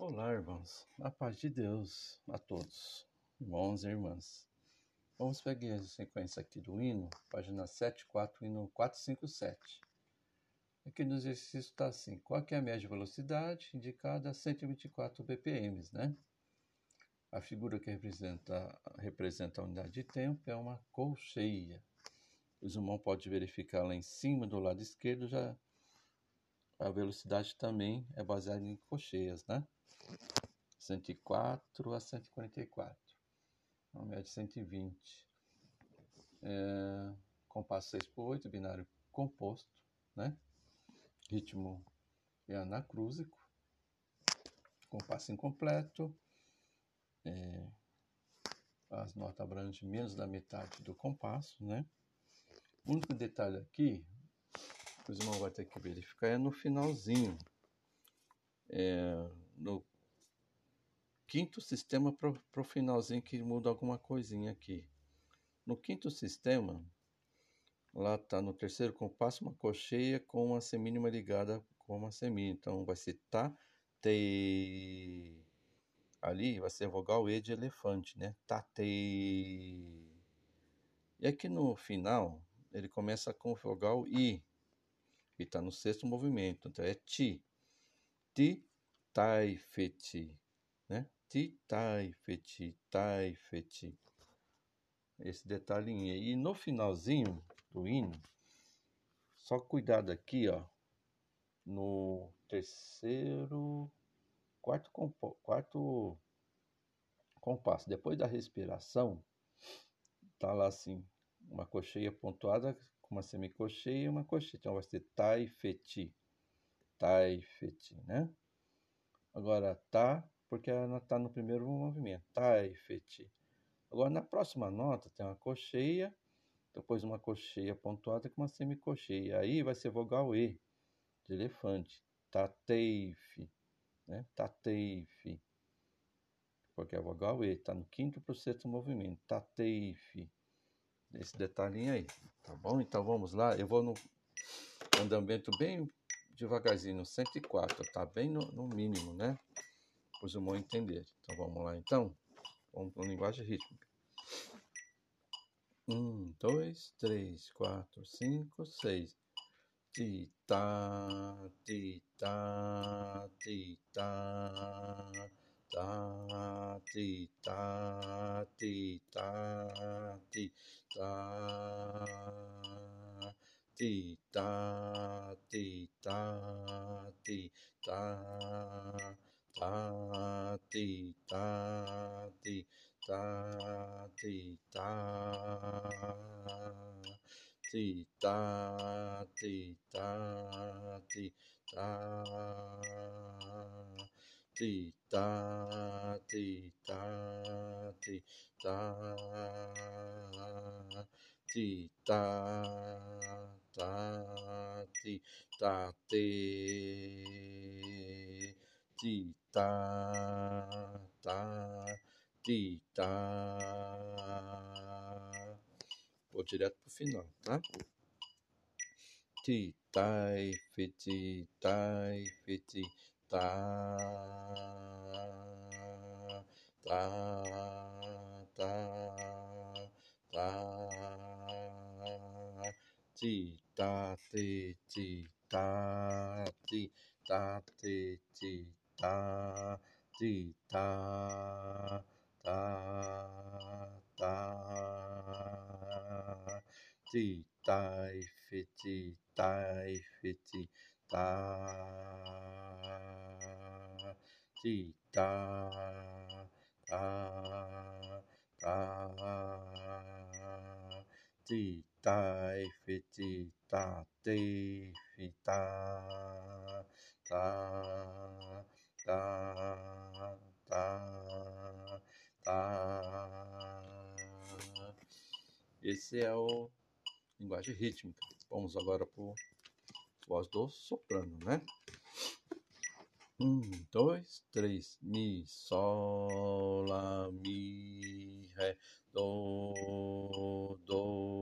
Olá, irmãos. A paz de Deus a todos, irmãos e irmãs. Vamos pegar a sequência aqui do hino, página 74, hino 457. Aqui no exercício está assim: qual é a média de velocidade indicada a 124 bpm, né? A figura que representa, representa a unidade de tempo é uma colcheia. O irmão pode verificar lá em cima, do lado esquerdo, já a velocidade também é baseada em colcheias, né? 104 a 144. Uma média de 120. É, compasso 6 por 8, binário composto, né? Ritmo é anacrúsico. Compasso incompleto. É, as notas abrangem menos da metade do compasso, né? O único detalhe aqui, que os irmãos vão ter que verificar, é no finalzinho. É, no quinto sistema para o finalzinho que muda alguma coisinha aqui. No quinto sistema, lá está no terceiro compasso uma cocheia com uma semínima ligada com uma semínima. Então vai ser tá, te. Ali vai ser vogal E de elefante, né? Tá, te. E aqui no final, ele começa com vogal I. E está no sexto movimento. Então é ti. Ti, tai, feti. Né? Ti, tai, feti. Esse detalhinho aí. E no finalzinho do hino, só cuidado aqui, ó. No terceiro, quarto, quarto compasso. Depois da respiração, tá lá assim, uma cocheia pontuada com uma semicocheia e uma cocheia. Então vai ser tai, feti. Tai, feti, né? Agora, tá porque ela está no primeiro movimento, tai, feti. Agora, na próxima nota, tem uma cocheia, depois uma cocheia pontuada com uma semicocheia. Aí vai ser vogal E, de elefante. Tateife, né? Tateife. Porque a vogal E está no quinto para o sexto movimento. Tateife. Esse detalhinho aí, tá bom? Então vamos lá. Eu vou no andamento bem devagarzinho, 104, tá bem no, no mínimo, né? Para os humanos entender. Então vamos lá, então. Vamos para linguagem rítmica. 1, 2, 3, 4, 5, 6. Ti, ta, ti, ta, ti, ta, ta, ti, ta, ti, ta, tita, tita. 滴答滴答滴答答滴答滴答滴答滴答滴答滴答滴答滴答滴答滴答。Ta ti ta ti ti ta ta ti ta vou direto pro final tá? Ti tai fiti tai fiti ta ta ta ta ti 叽叽叽叽叽叽叽叽叽叽叽叽。Tai fiti ta te fita ta tá, tá, tá. Esse é o linguagem rítmica. Vamos agora o voz do soprano, né? Um, dois, três, mi, sol, lá, mi, ré, do, do,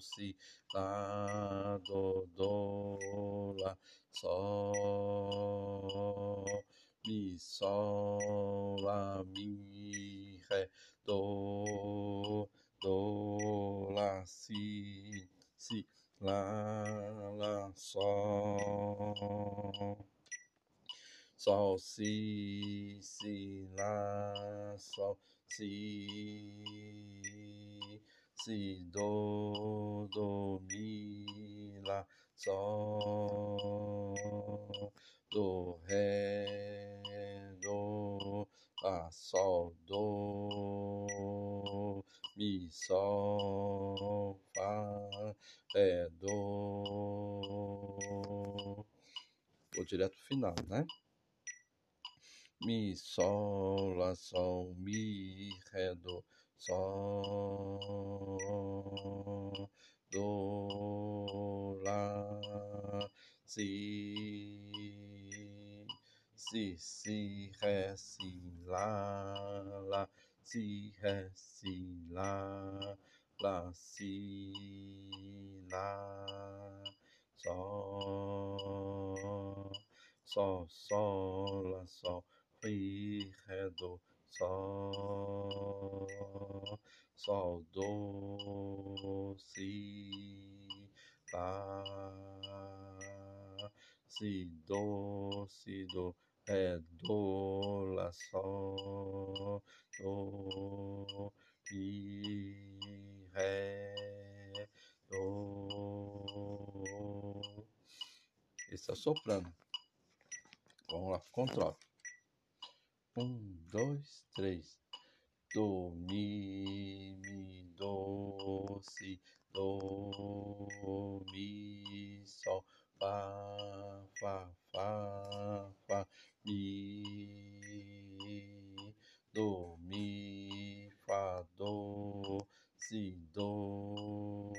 si, lá, do, do, lá, sol, mi, Sol, Lá, Mi, Ré, Do, Do, Lá, Si, Si, Lá, Lá, Sol. Sol, Si, Si, Lá, Sol, Si, Si, Do, Do, Mi, Lá, Sol, Do, Ré, Do, Lá, Sol, Do, Mi, Sol, Fá, Ré, Do. Vou direto final, né? Mi, Sol, Lá, Sol, Mi, Ré, Do, 萨哆啦西西西嘿西啦啦西西啦啦西啦嗦嗦嗦啦嗦嘿嘿哆。Sol, Sol, Do, Si, Lá, Si, Do, Si, Do, Ré, Do, Lá, Sol, Do, Mi, Ré, Do. Esse é o soprano. Vamos lá, controle. Um, dois, três. Do, mi, mi, do, si, do, mi, sol, fá, fá, fá, fá, mi, do, mi, fá, do, si, do,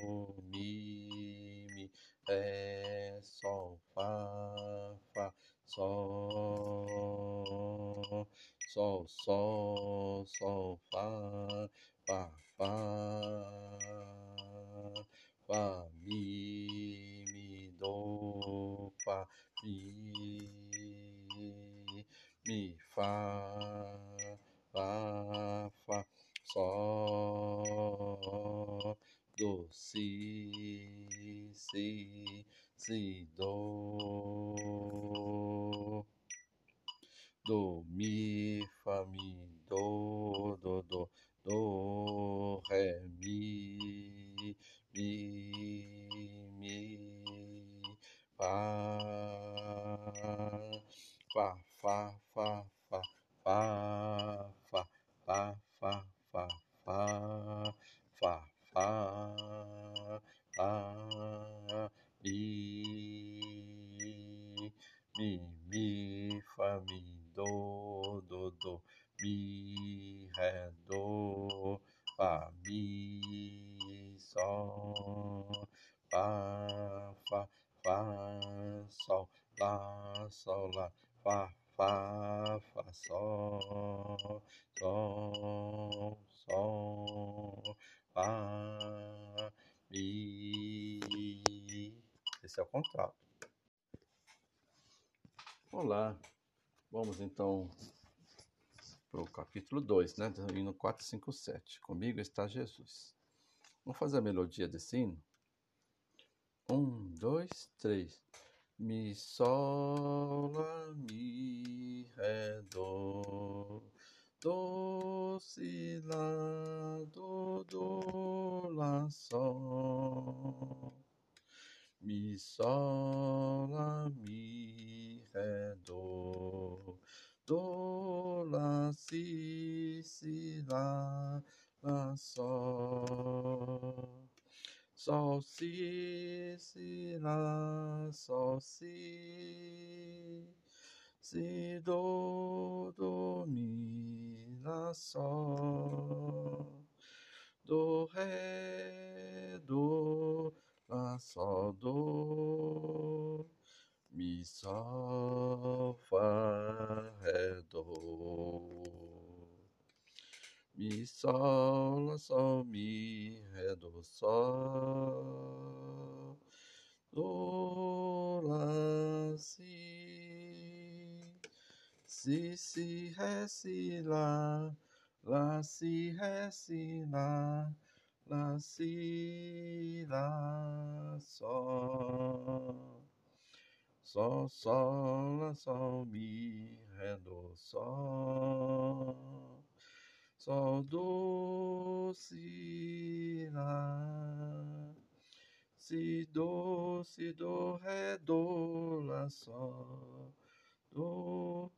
mi, mi, ré, sol, fá, fá, sol, sol, sol, sol, fa, fa, fa. Do, do, do, mi, ré, do, fá, mi, sol, fá, fá, fá, sol, lá, sol, lá, fá, fá, fá, sol, sol, sol, fá, mi. Esse é o contrato. Olá, vamos então para o capítulo 2, né? Do hino 457. Comigo está Jesus. Vamos fazer a melodia desse hino? Um, dois, três. Mi, sol, lá, mi, ré, do. Do, si, lá, do, do, lá, sol. Mi, sol, lá, mi, ré, do. Do, lá, si, si, lá, lá, sol. Sol, si, si, lá, sol, si. Si, do, do, mi, lá, sol. Do, ré, do, lá, sol, do. Mi, sol, fá, ré, do. Sol, lá, sol, mi, ré, do, sol. Do, lá, si. si, si, ré, si, lá, lá, si, ré, si, lá, lá, si, lá, sol. Sol, sol, lá, sol, mi, ré, do, sol. Sol, do, si, lá. Si, do, si, do, ré, do, lá, sol. Do,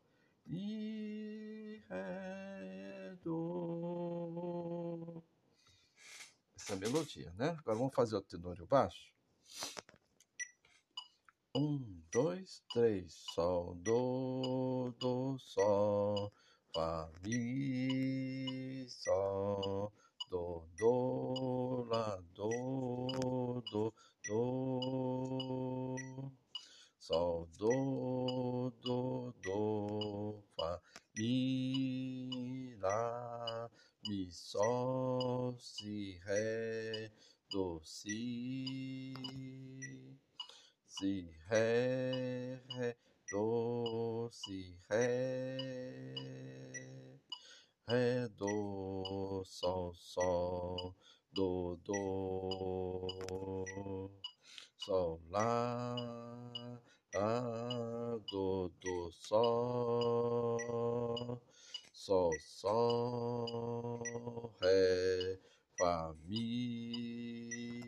mi, ré, do. Essa é a melodia, né? Agora vamos fazer o tenor e o baixo. Um, dois, três, sol, do, do, sol, fá, mi, sol, do, do, lá, do, do, do, sol, do, do, do, fá, mi, lá, mi, sol, si, ré, do, si, si, ré, do, sol, sol, sol, ré, fá, mi,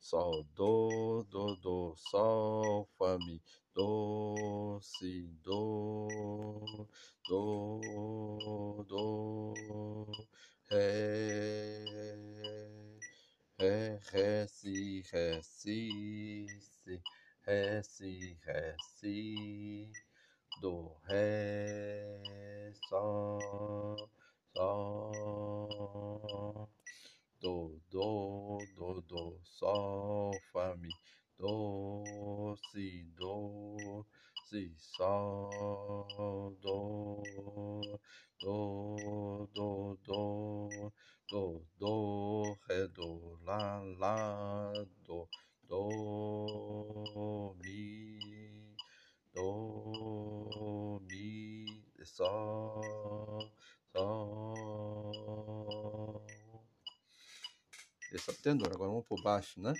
sol, do, do, do, sol, fá, mi, do, si, do, do, do, ré, ré, ré, si, ré, si, si, ré, si, ré, si, do, ré, sol, sol, do, do, do, do, sol, fá, mi, do, si, do, si, sol, do, do, do, do, do, do, ré, do, lá, lá, do, do, mi, do, mi, sol, sol. Esse é o tenor, agora vamos por baixo, né?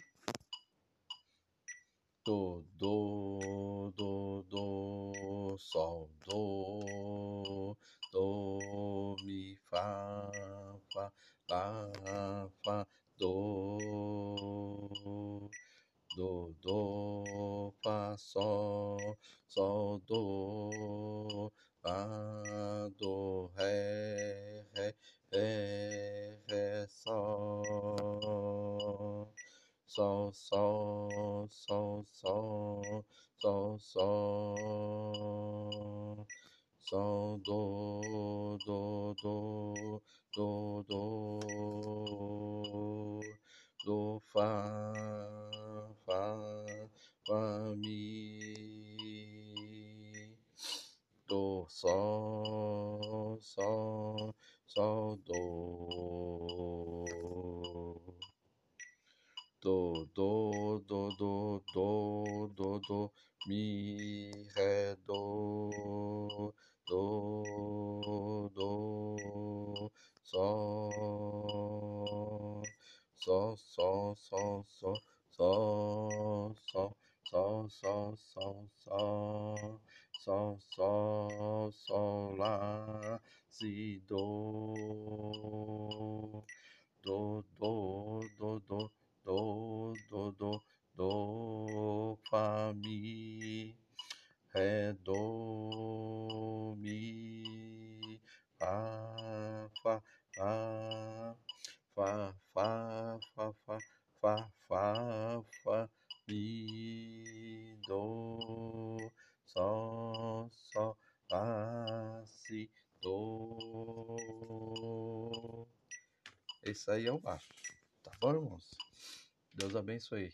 Do, do, do, do, sol, do, do, mi, fá, fá, lá, fá, do, do, do, do, do, fá, fá, fá, mi, do, sol, sol, sol, do, do, do, do, do, do, do, do, mi, ré, do, sol, sol, sol, sol, sol, sol, sol, sol, sol, sol, lá, si, do, do, do, do, do, do, do, do, do, fá, mi, ré, do, aí é o baixo. Tá bom, irmãos? Deus abençoe.